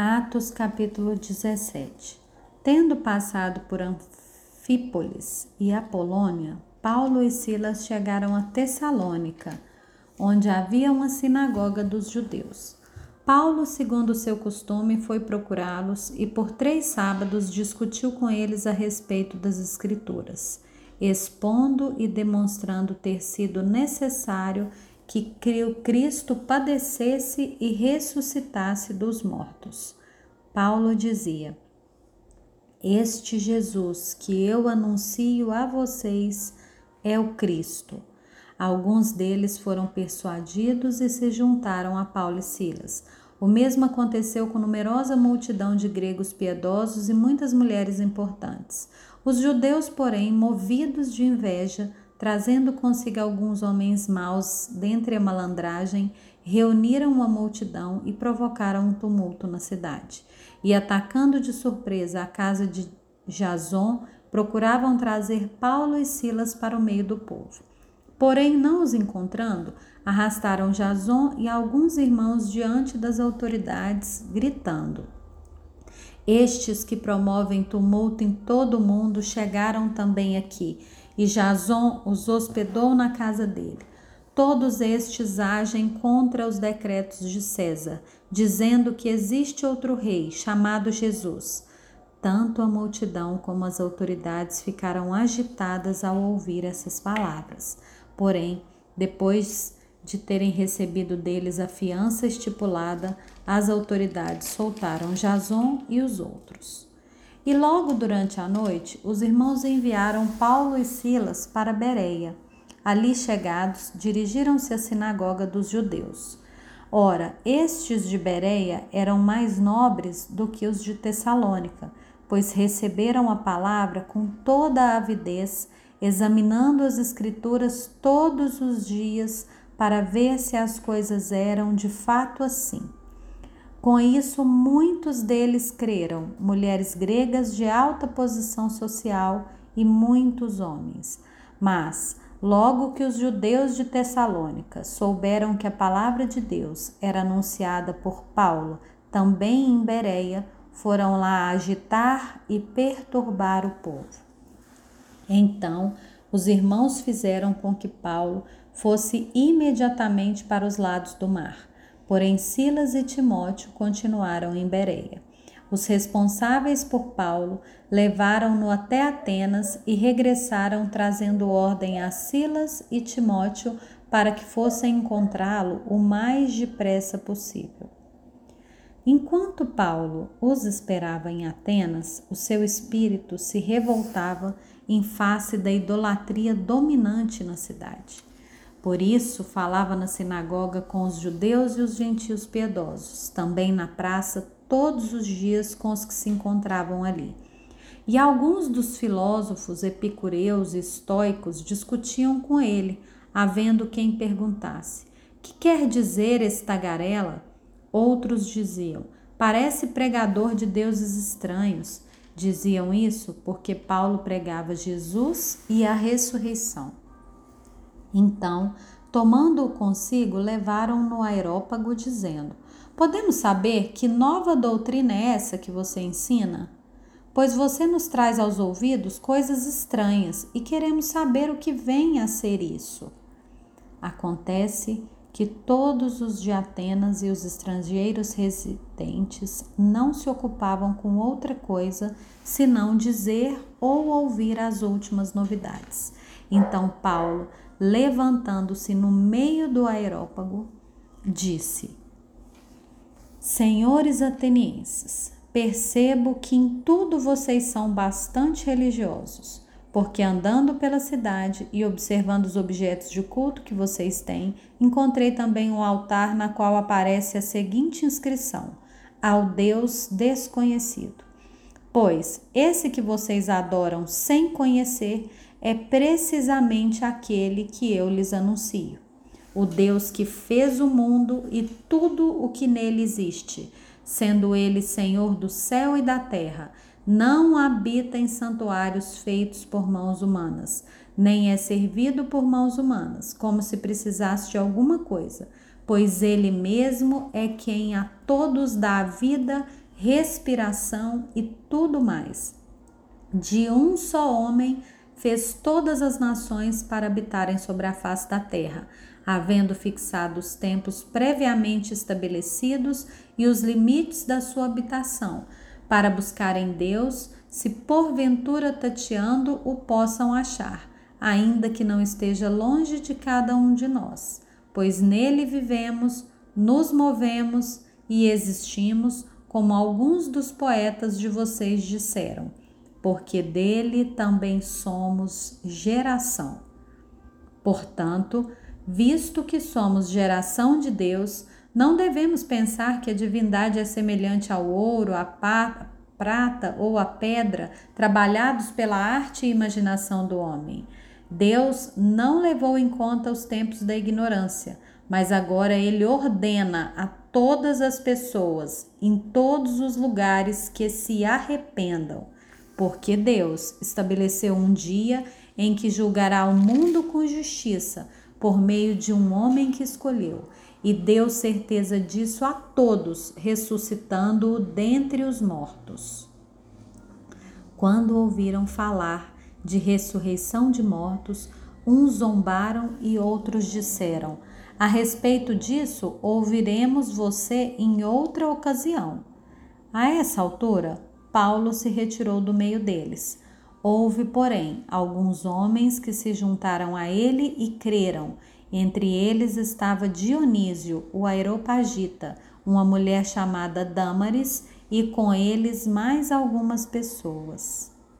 Atos capítulo 17 Tendo passado por Anfípolis e Apolônia, Paulo e Silas chegaram a Tessalônica, onde havia uma sinagoga dos judeus. Paulo, segundo seu costume, foi procurá-los e por três sábados discutiu com eles a respeito das Escrituras, expondo e demonstrando ter sido necessário que Cristo padecesse e ressuscitasse dos mortos. Paulo dizia: Este Jesus que eu anuncio a vocês é o Cristo. Alguns deles foram persuadidos e se juntaram a Paulo e Silas. O mesmo aconteceu com numerosa multidão de gregos piedosos e muitas mulheres importantes. Os judeus, porém, movidos de inveja, trazendo consigo alguns homens maus dentre a malandragem, reuniram uma multidão e provocaram um tumulto na cidade. E atacando de surpresa a casa de Jason, procuravam trazer Paulo e Silas para o meio do povo. Porém, não os encontrando, arrastaram Jason e alguns irmãos diante das autoridades, gritando: Estes que promovem tumulto em todo o mundo chegaram também aqui e Jason os hospedou na casa dele. Todos estes agem contra os decretos de César, dizendo que existe outro rei, chamado Jesus. Tanto a multidão como as autoridades ficaram agitadas ao ouvir essas palavras. Porém, depois de terem recebido deles a fiança estipulada, as autoridades soltaram Jason e os outros. E logo durante a noite, os irmãos enviaram Paulo e Silas para Bereia. Ali chegados, dirigiram-se à sinagoga dos judeus. Ora, estes de Bereia eram mais nobres do que os de Tessalônica, pois receberam a palavra com toda a avidez, examinando as Escrituras todos os dias para ver se as coisas eram de fato assim. Com isso, muitos deles creram, mulheres gregas de alta posição social e muitos homens. Mas, logo que os judeus de Tessalônica souberam que a palavra de Deus era anunciada por Paulo, também em Bereia, foram lá agitar e perturbar o povo. Então, os irmãos fizeram com que Paulo fosse imediatamente para os lados do mar Porém, Silas e Timóteo continuaram em Bereia. Os responsáveis por Paulo levaram-no até Atenas e regressaram trazendo ordem a Silas e Timóteo para que fossem encontrá-lo o mais depressa possível. Enquanto Paulo os esperava em Atenas, o seu espírito se revoltava em face da idolatria dominante na cidade. Por isso, falava na sinagoga com os judeus e os gentios piedosos, também na praça, todos os dias com os que se encontravam ali. E alguns dos filósofos epicureus e estoicos discutiam com ele, havendo quem perguntasse: Que quer dizer esse tagarela? Outros diziam: Parece pregador de deuses estranhos. Diziam isso porque Paulo pregava Jesus e a ressurreição. Então, tomando-o consigo, levaram-no ao aerópago, dizendo: Podemos saber que nova doutrina é essa que você ensina? Pois você nos traz aos ouvidos coisas estranhas e queremos saber o que vem a ser isso. Acontece que todos os de Atenas e os estrangeiros residentes não se ocupavam com outra coisa senão dizer ou ouvir as últimas novidades. Então Paulo levantando-se no meio do aerópago, disse: Senhores atenienses, percebo que em tudo vocês são bastante religiosos, porque andando pela cidade e observando os objetos de culto que vocês têm, encontrei também um altar na qual aparece a seguinte inscrição: Ao Deus desconhecido. Pois esse que vocês adoram sem conhecer é precisamente aquele que eu lhes anuncio. O Deus que fez o mundo e tudo o que nele existe, sendo ele Senhor do céu e da terra, não habita em santuários feitos por mãos humanas, nem é servido por mãos humanas, como se precisasse de alguma coisa, pois ele mesmo é quem a todos dá vida, respiração e tudo mais. De um só homem fez todas as nações para habitarem sobre a face da terra, havendo fixado os tempos previamente estabelecidos e os limites da sua habitação, para buscarem Deus, se porventura tateando o possam achar, ainda que não esteja longe de cada um de nós, pois nele vivemos, nos movemos e existimos, como alguns dos poetas de vocês disseram porque dele também somos geração. Portanto, visto que somos geração de Deus, não devemos pensar que a divindade é semelhante ao ouro, à prata ou à pedra, trabalhados pela arte e imaginação do homem. Deus não levou em conta os tempos da ignorância, mas agora ele ordena a todas as pessoas, em todos os lugares, que se arrependam porque Deus estabeleceu um dia em que julgará o mundo com justiça por meio de um homem que escolheu, e deu certeza disso a todos, ressuscitando-o dentre os mortos. Quando ouviram falar de ressurreição de mortos, uns zombaram e outros disseram: A respeito disso, ouviremos você em outra ocasião. A essa altura, Paulo se retirou do meio deles. Houve, porém, alguns homens que se juntaram a ele e creram. Entre eles estava Dionísio, o Aeropagita, uma mulher chamada Dâmaris, e com eles mais algumas pessoas.